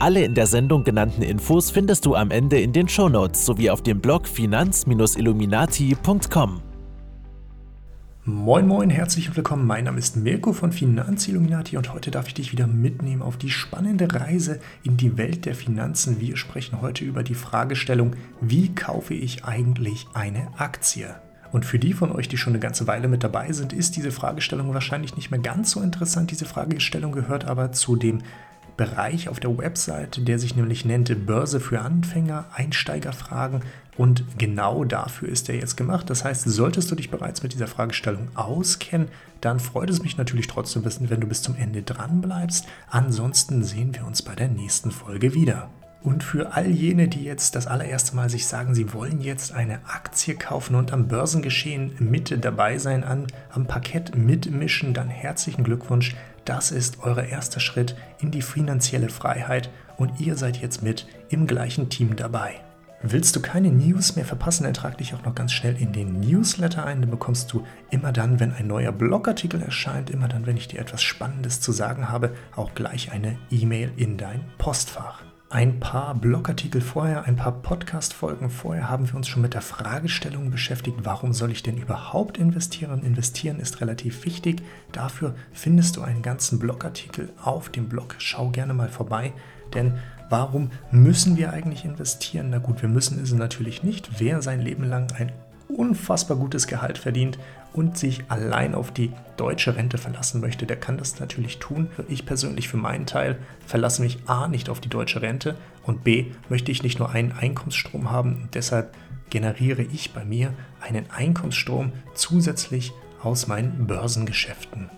Alle in der Sendung genannten Infos findest du am Ende in den Shownotes sowie auf dem Blog finanz-illuminati.com. Moin Moin, herzlich willkommen. Mein Name ist Mirko von Finanzilluminati und heute darf ich dich wieder mitnehmen auf die spannende Reise in die Welt der Finanzen. Wir sprechen heute über die Fragestellung, wie kaufe ich eigentlich eine Aktie? Und für die von euch, die schon eine ganze Weile mit dabei sind, ist diese Fragestellung wahrscheinlich nicht mehr ganz so interessant. Diese Fragestellung gehört aber zu dem Bereich auf der Website, der sich nämlich nennt Börse für Anfänger, Einsteigerfragen. Und genau dafür ist er jetzt gemacht. Das heißt, solltest du dich bereits mit dieser Fragestellung auskennen, dann freut es mich natürlich trotzdem, wenn du bis zum Ende dran bleibst. Ansonsten sehen wir uns bei der nächsten Folge wieder. Und für all jene, die jetzt das allererste Mal sich sagen, sie wollen jetzt eine Aktie kaufen und am Börsengeschehen mit dabei sein, an, am Parkett mitmischen, dann herzlichen Glückwunsch. Das ist euer erster Schritt in die finanzielle Freiheit und ihr seid jetzt mit im gleichen Team dabei. Willst du keine News mehr verpassen, dann trag dich auch noch ganz schnell in den Newsletter ein. Dann bekommst du immer dann, wenn ein neuer Blogartikel erscheint, immer dann, wenn ich dir etwas Spannendes zu sagen habe, auch gleich eine E-Mail in dein Postfach. Ein paar Blogartikel vorher, ein paar Podcast-Folgen vorher haben wir uns schon mit der Fragestellung beschäftigt, warum soll ich denn überhaupt investieren? Investieren ist relativ wichtig. Dafür findest du einen ganzen Blogartikel auf dem Blog. Schau gerne mal vorbei, denn warum müssen wir eigentlich investieren? Na gut, wir müssen es natürlich nicht. Wer sein Leben lang ein unfassbar gutes Gehalt verdient und sich allein auf die deutsche Rente verlassen möchte, der kann das natürlich tun. Ich persönlich für meinen Teil verlasse mich A nicht auf die deutsche Rente und B möchte ich nicht nur einen Einkommensstrom haben und deshalb generiere ich bei mir einen Einkommensstrom zusätzlich aus meinen Börsengeschäften.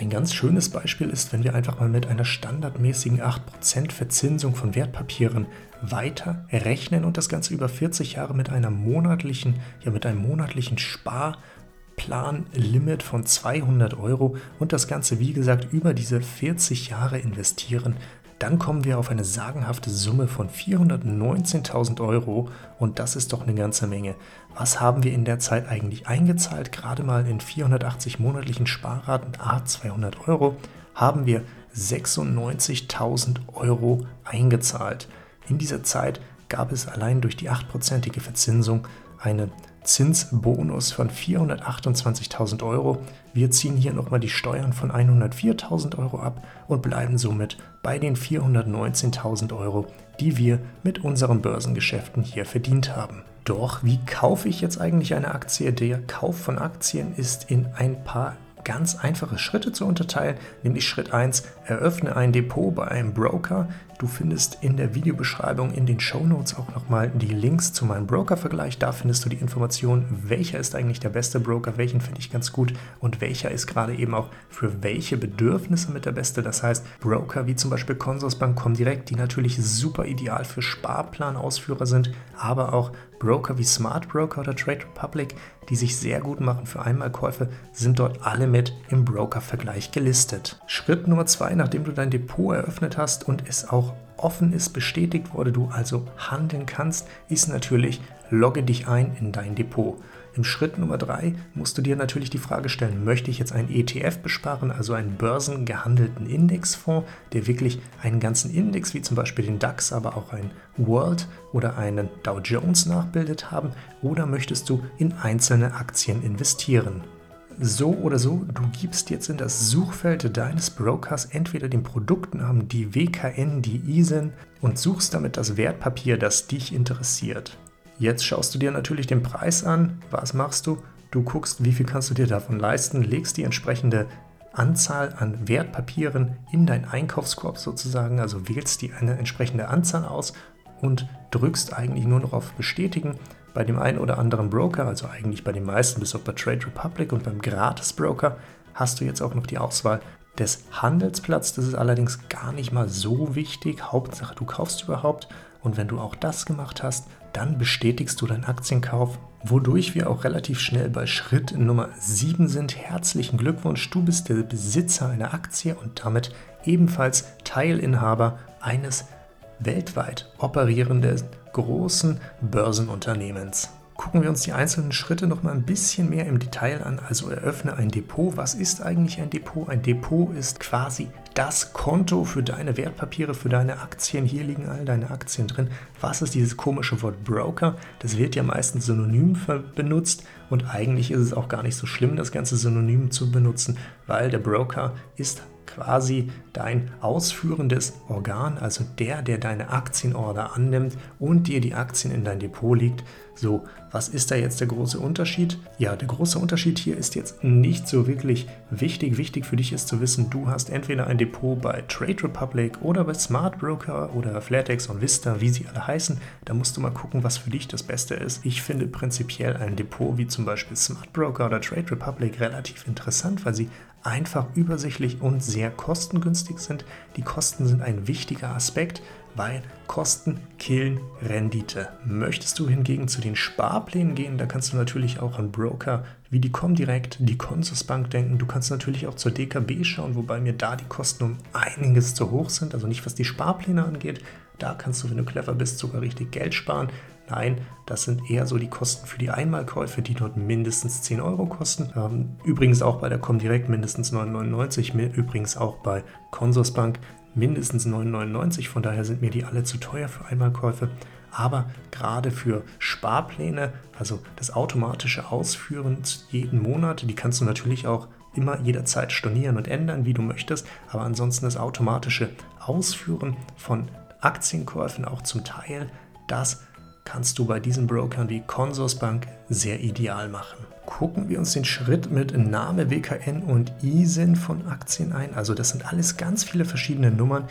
Ein ganz schönes Beispiel ist, wenn wir einfach mal mit einer standardmäßigen 8% Verzinsung von Wertpapieren weiter rechnen und das Ganze über 40 Jahre mit einer monatlichen, ja mit einem monatlichen Sparplanlimit von 200 Euro und das Ganze wie gesagt über diese 40 Jahre investieren, dann kommen wir auf eine sagenhafte Summe von 419.000 Euro und das ist doch eine ganze Menge. Was haben wir in der Zeit eigentlich eingezahlt? Gerade mal in 480 monatlichen Sparraten, a 200 Euro, haben wir 96.000 Euro eingezahlt. In dieser Zeit gab es allein durch die 8%ige Verzinsung einen Zinsbonus von 428.000 Euro. Wir ziehen hier nochmal die Steuern von 104.000 Euro ab und bleiben somit bei den 419.000 Euro, die wir mit unseren Börsengeschäften hier verdient haben. Doch wie kaufe ich jetzt eigentlich eine Aktie? Der Kauf von Aktien ist in ein paar ganz einfache Schritte zu unterteilen, nämlich Schritt 1, eröffne ein Depot bei einem Broker. Du findest in der Videobeschreibung in den Show Notes auch nochmal die Links zu meinem Broker-Vergleich. Da findest du die Information, welcher ist eigentlich der beste Broker, welchen finde ich ganz gut und welcher ist gerade eben auch für welche Bedürfnisse mit der beste. Das heißt, Broker wie zum Beispiel Consorsbank kommen direkt, die natürlich super ideal für Sparplanausführer sind, aber auch Broker wie Smart Broker oder Trade Republic, die sich sehr gut machen für Einmalkäufe, sind dort alle mit im Broker-Vergleich gelistet. Schritt Nummer zwei, nachdem du dein Depot eröffnet hast und es auch offen ist, bestätigt wurde, du also handeln kannst, ist natürlich, logge dich ein in dein Depot. Im Schritt Nummer drei musst du dir natürlich die Frage stellen, möchte ich jetzt einen ETF besparen, also einen börsengehandelten Indexfonds, der wirklich einen ganzen Index, wie zum Beispiel den DAX, aber auch einen World oder einen Dow Jones nachbildet haben, oder möchtest du in einzelne Aktien investieren? So oder so, du gibst jetzt in das Suchfeld deines Brokers entweder den Produktnamen, die WKN, die ISIN und suchst damit das Wertpapier, das dich interessiert. Jetzt schaust du dir natürlich den Preis an. Was machst du? Du guckst, wie viel kannst du dir davon leisten, legst die entsprechende Anzahl an Wertpapieren in dein Einkaufskorb sozusagen, also wählst die eine entsprechende Anzahl aus und drückst eigentlich nur noch auf Bestätigen. Bei dem einen oder anderen Broker, also eigentlich bei den meisten, bis auf bei Trade Republic und beim Gratis Broker, hast du jetzt auch noch die Auswahl des Handelsplatzes. Das ist allerdings gar nicht mal so wichtig. Hauptsache, du kaufst überhaupt. Und wenn du auch das gemacht hast, dann bestätigst du deinen Aktienkauf, wodurch wir auch relativ schnell bei Schritt Nummer 7 sind. Herzlichen Glückwunsch, du bist der Besitzer einer Aktie und damit ebenfalls Teilinhaber eines weltweit operierenden großen Börsenunternehmens. Gucken wir uns die einzelnen Schritte noch mal ein bisschen mehr im Detail an. Also eröffne ein Depot. Was ist eigentlich ein Depot? Ein Depot ist quasi das Konto für deine Wertpapiere, für deine Aktien. Hier liegen all deine Aktien drin. Was ist dieses komische Wort Broker? Das wird ja meistens synonym benutzt und eigentlich ist es auch gar nicht so schlimm, das ganze Synonym zu benutzen, weil der Broker ist quasi dein ausführendes Organ, also der, der deine Aktienorder annimmt und dir die Aktien in dein Depot legt. So, was ist da jetzt der große Unterschied? Ja, der große Unterschied hier ist jetzt nicht so wirklich wichtig. Wichtig für dich ist zu wissen, du hast entweder ein Depot bei Trade Republic oder bei Smart Broker oder Flatex und Vista, wie sie alle heißen. Da musst du mal gucken, was für dich das Beste ist. Ich finde prinzipiell ein Depot wie zum Beispiel Smart Broker oder Trade Republic relativ interessant, weil sie einfach übersichtlich und sehr kostengünstig sind. Die Kosten sind ein wichtiger Aspekt, weil Kosten killen Rendite. Möchtest du hingegen zu den Sparplänen gehen, da kannst du natürlich auch an Broker wie die Comdirect, die Consusbank denken. Du kannst natürlich auch zur DKB schauen, wobei mir da die Kosten um einiges zu hoch sind, also nicht was die Sparpläne angeht. Da kannst du, wenn du clever bist, sogar richtig Geld sparen. Nein, das sind eher so die Kosten für die Einmalkäufe, die dort mindestens 10 Euro kosten. Ähm, übrigens auch bei der Comdirect mindestens 9,99, übrigens auch bei Consorsbank mindestens 9,99. Von daher sind mir die alle zu teuer für Einmalkäufe. Aber gerade für Sparpläne, also das automatische Ausführen jeden Monat, die kannst du natürlich auch immer jederzeit stornieren und ändern, wie du möchtest. Aber ansonsten das automatische Ausführen von Aktienkäufen auch zum Teil, das kannst du bei diesen Brokern wie Consorsbank sehr ideal machen. Gucken wir uns den Schritt mit Name, WKN und ISIN von Aktien ein. Also das sind alles ganz viele verschiedene Nummern.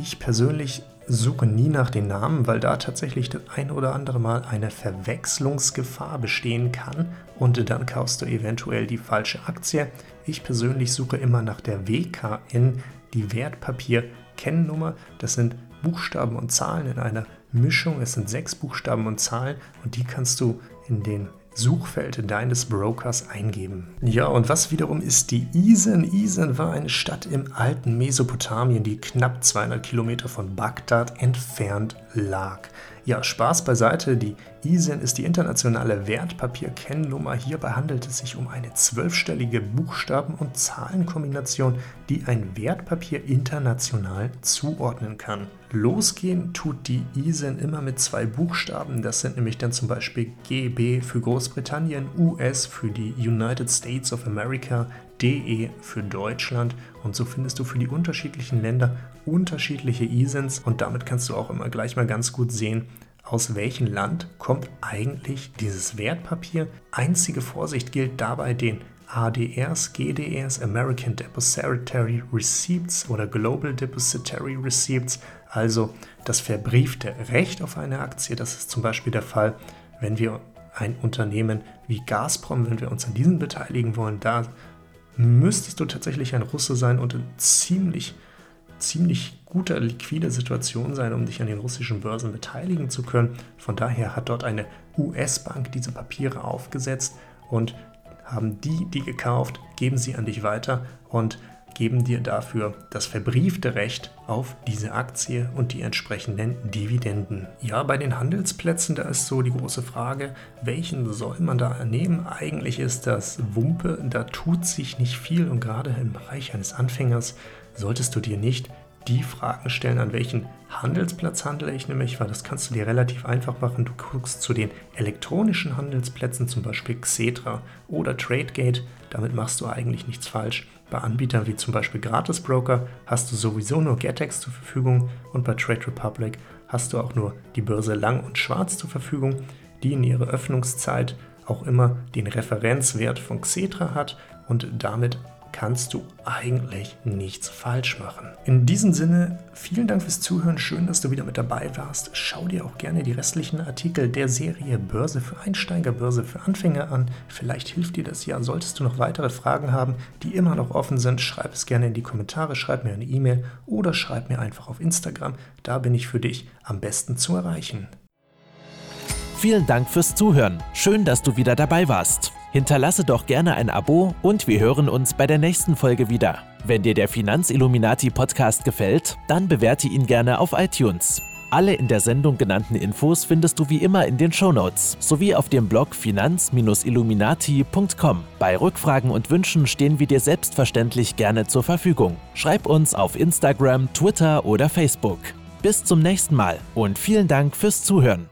Ich persönlich suche nie nach den Namen, weil da tatsächlich das ein oder andere Mal eine Verwechslungsgefahr bestehen kann und dann kaufst du eventuell die falsche Aktie. Ich persönlich suche immer nach der WKN, die Wertpapier-Kennnummer. Das sind Buchstaben und Zahlen in einer Mischung. Es sind sechs Buchstaben und Zahlen und die kannst du in den Suchfeld deines Brokers eingeben. Ja, und was wiederum ist die Isen? Isen war eine Stadt im alten Mesopotamien, die knapp 200 Kilometer von Bagdad entfernt lag. Ja, Spaß beiseite, die ISIN ist die internationale Wertpapierkennnummer. Hierbei handelt es sich um eine zwölfstellige Buchstaben- und Zahlenkombination, die ein Wertpapier international zuordnen kann. Losgehen tut die ISIN immer mit zwei Buchstaben. Das sind nämlich dann zum Beispiel GB für Großbritannien, US für die United States of America, DE für Deutschland und so findest du für die unterschiedlichen Länder unterschiedliche ISINs und damit kannst du auch immer gleich mal ganz gut sehen, aus welchem Land kommt eigentlich dieses Wertpapier. Einzige Vorsicht gilt dabei den ADRs, GDRs, American Depository Receipts oder Global Depository Receipts, also das verbriefte Recht auf eine Aktie. Das ist zum Beispiel der Fall, wenn wir ein Unternehmen wie Gazprom, wenn wir uns an diesen beteiligen wollen, da müsstest du tatsächlich ein Russe sein und in ziemlich, ziemlich guter liquider Situation sein, um dich an den russischen Börsen beteiligen zu können. Von daher hat dort eine US-Bank diese Papiere aufgesetzt und haben die, die gekauft, geben sie an dich weiter und geben dir dafür das verbriefte Recht auf diese Aktie und die entsprechenden Dividenden. Ja, bei den Handelsplätzen, da ist so die große Frage, welchen soll man da nehmen? Eigentlich ist das Wumpe, da tut sich nicht viel und gerade im Bereich eines Anfängers solltest du dir nicht die Fragen stellen, an welchen Handelsplatz handle ich nämlich, weil das kannst du dir relativ einfach machen. Du guckst zu den elektronischen Handelsplätzen, zum Beispiel Xetra oder TradeGate. Damit machst du eigentlich nichts falsch. Bei Anbietern wie zum Beispiel Gratisbroker hast du sowieso nur GetEx zur Verfügung und bei Trade Republic hast du auch nur die Börse Lang und Schwarz zur Verfügung, die in ihrer Öffnungszeit auch immer den Referenzwert von Xetra hat und damit kannst du eigentlich nichts falsch machen. In diesem Sinne, vielen Dank fürs Zuhören. Schön, dass du wieder mit dabei warst. Schau dir auch gerne die restlichen Artikel der Serie Börse für Einsteiger, Börse für Anfänger an. Vielleicht hilft dir das ja. Solltest du noch weitere Fragen haben, die immer noch offen sind, schreib es gerne in die Kommentare, schreib mir eine E-Mail oder schreib mir einfach auf Instagram. Da bin ich für dich am besten zu erreichen. Vielen Dank fürs Zuhören. Schön, dass du wieder dabei warst. Hinterlasse doch gerne ein Abo und wir hören uns bei der nächsten Folge wieder. Wenn dir der Finanzilluminati Podcast gefällt, dann bewerte ihn gerne auf iTunes. Alle in der Sendung genannten Infos findest du wie immer in den Shownotes sowie auf dem Blog finanz-illuminati.com. Bei Rückfragen und Wünschen stehen wir dir selbstverständlich gerne zur Verfügung. Schreib uns auf Instagram, Twitter oder Facebook. Bis zum nächsten Mal und vielen Dank fürs Zuhören.